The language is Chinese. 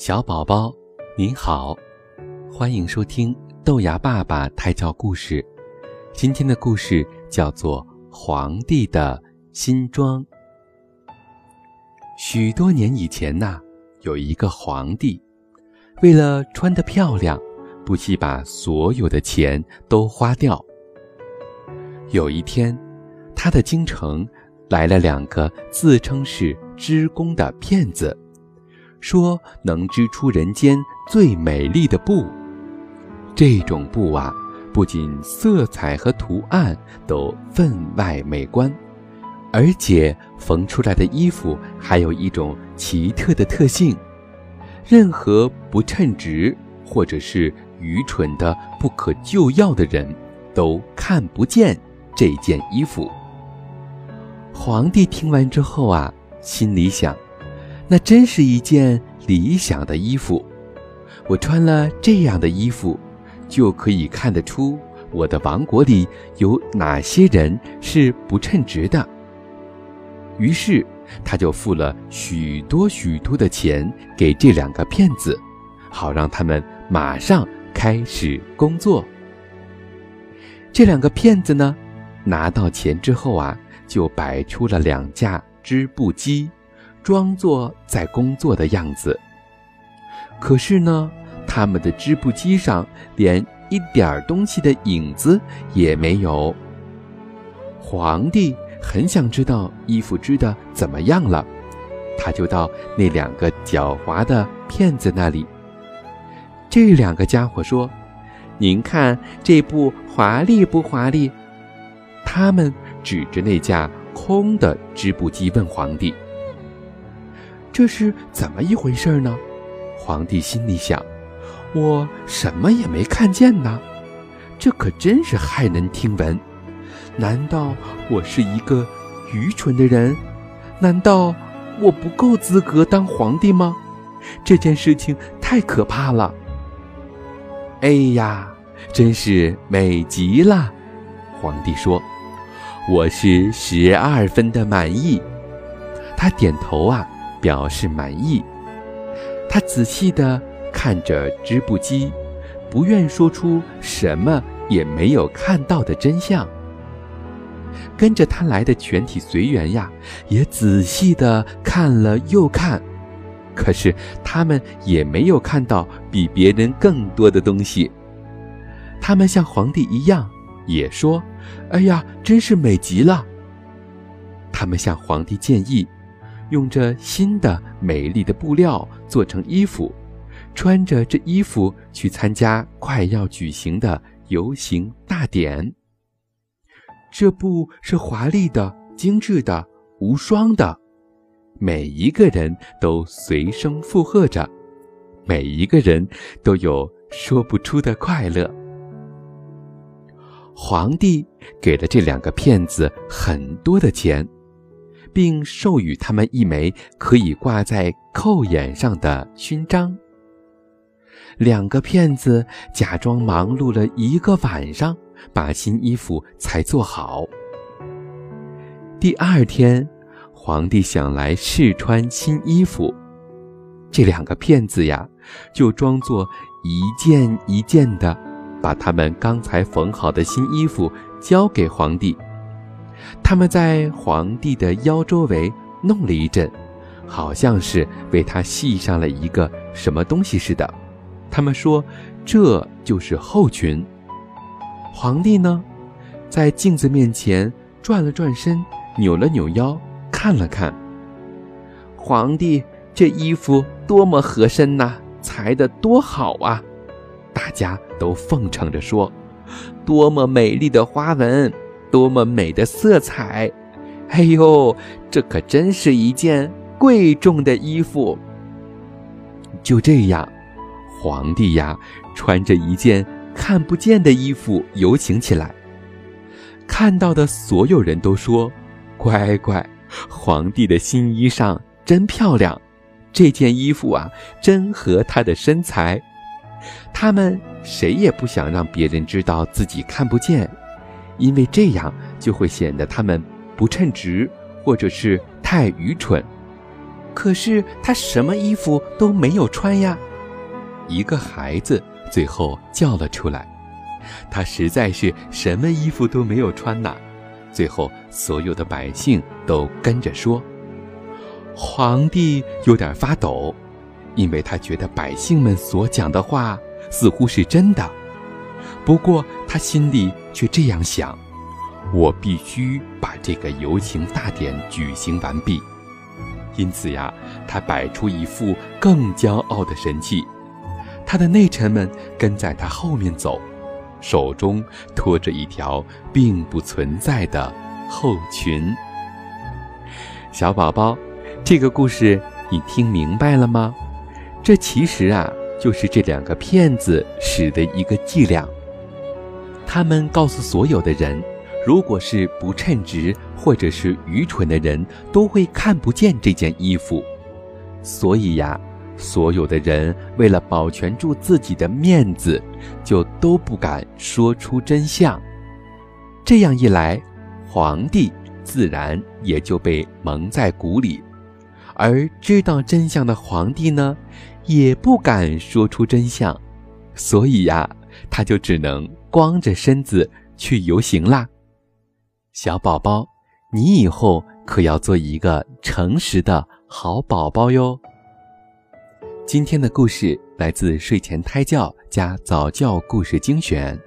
小宝宝，您好，欢迎收听豆芽爸爸胎教故事。今天的故事叫做《皇帝的新装》。许多年以前呐，有一个皇帝，为了穿得漂亮，不惜把所有的钱都花掉。有一天，他的京城来了两个自称是织工的骗子。说能织出人间最美丽的布，这种布啊，不仅色彩和图案都分外美观，而且缝出来的衣服还有一种奇特的特性：任何不称职或者是愚蠢的不可救药的人，都看不见这件衣服。皇帝听完之后啊，心里想。那真是一件理想的衣服，我穿了这样的衣服，就可以看得出我的王国里有哪些人是不称职的。于是，他就付了许多许多的钱给这两个骗子，好让他们马上开始工作。这两个骗子呢，拿到钱之后啊，就摆出了两架织布机。装作在工作的样子，可是呢，他们的织布机上连一点东西的影子也没有。皇帝很想知道衣服织的怎么样了，他就到那两个狡猾的骗子那里。这两个家伙说：“您看这布华丽不华丽？”他们指着那架空的织布机问皇帝。这是怎么一回事呢？皇帝心里想：“我什么也没看见呢，这可真是骇人听闻。难道我是一个愚蠢的人？难道我不够资格当皇帝吗？这件事情太可怕了！哎呀，真是美极了！”皇帝说：“我是十二分的满意。”他点头啊。表示满意，他仔细地看着织布机，不愿说出什么也没有看到的真相。跟着他来的全体随员呀，也仔细地看了又看，可是他们也没有看到比别人更多的东西。他们像皇帝一样，也说：“哎呀，真是美极了。”他们向皇帝建议。用着新的美丽的布料做成衣服，穿着这衣服去参加快要举行的游行大典。这布是华丽的、精致的、无双的，每一个人都随声附和着，每一个人都有说不出的快乐。皇帝给了这两个骗子很多的钱。并授予他们一枚可以挂在扣眼上的勋章。两个骗子假装忙碌了一个晚上，把新衣服才做好。第二天，皇帝想来试穿新衣服，这两个骗子呀，就装作一件一件的，把他们刚才缝好的新衣服交给皇帝。他们在皇帝的腰周围弄了一阵，好像是为他系上了一个什么东西似的。他们说：“这就是后裙。”皇帝呢，在镜子面前转了转身，扭了扭腰，看了看。皇帝这衣服多么合身呐，裁得多好啊！大家都奉承着说：“多么美丽的花纹！”多么美的色彩！哎呦，这可真是一件贵重的衣服。就这样，皇帝呀，穿着一件看不见的衣服游行起来。看到的所有人都说：“乖乖，皇帝的新衣裳真漂亮，这件衣服啊，真合他的身材。”他们谁也不想让别人知道自己看不见。因为这样就会显得他们不称职，或者是太愚蠢。可是他什么衣服都没有穿呀。”一个孩子最后叫了出来：“他实在是什么衣服都没有穿呐。”最后，所有的百姓都跟着说：“皇帝有点发抖，因为他觉得百姓们所讲的话似乎是真的。不过他心里却这样想：我必须把这个游行大典举行完毕。因此呀，他摆出一副更骄傲的神气。他的内臣们跟在他后面走。”手中拖着一条并不存在的后裙。小宝宝，这个故事你听明白了吗？这其实啊，就是这两个骗子使的一个伎俩。他们告诉所有的人，如果是不称职或者是愚蠢的人，都会看不见这件衣服。所以呀。所有的人为了保全住自己的面子，就都不敢说出真相。这样一来，皇帝自然也就被蒙在鼓里，而知道真相的皇帝呢，也不敢说出真相。所以呀，他就只能光着身子去游行啦。小宝宝，你以后可要做一个诚实的好宝宝哟。今天的故事来自睡前胎教加早教故事精选。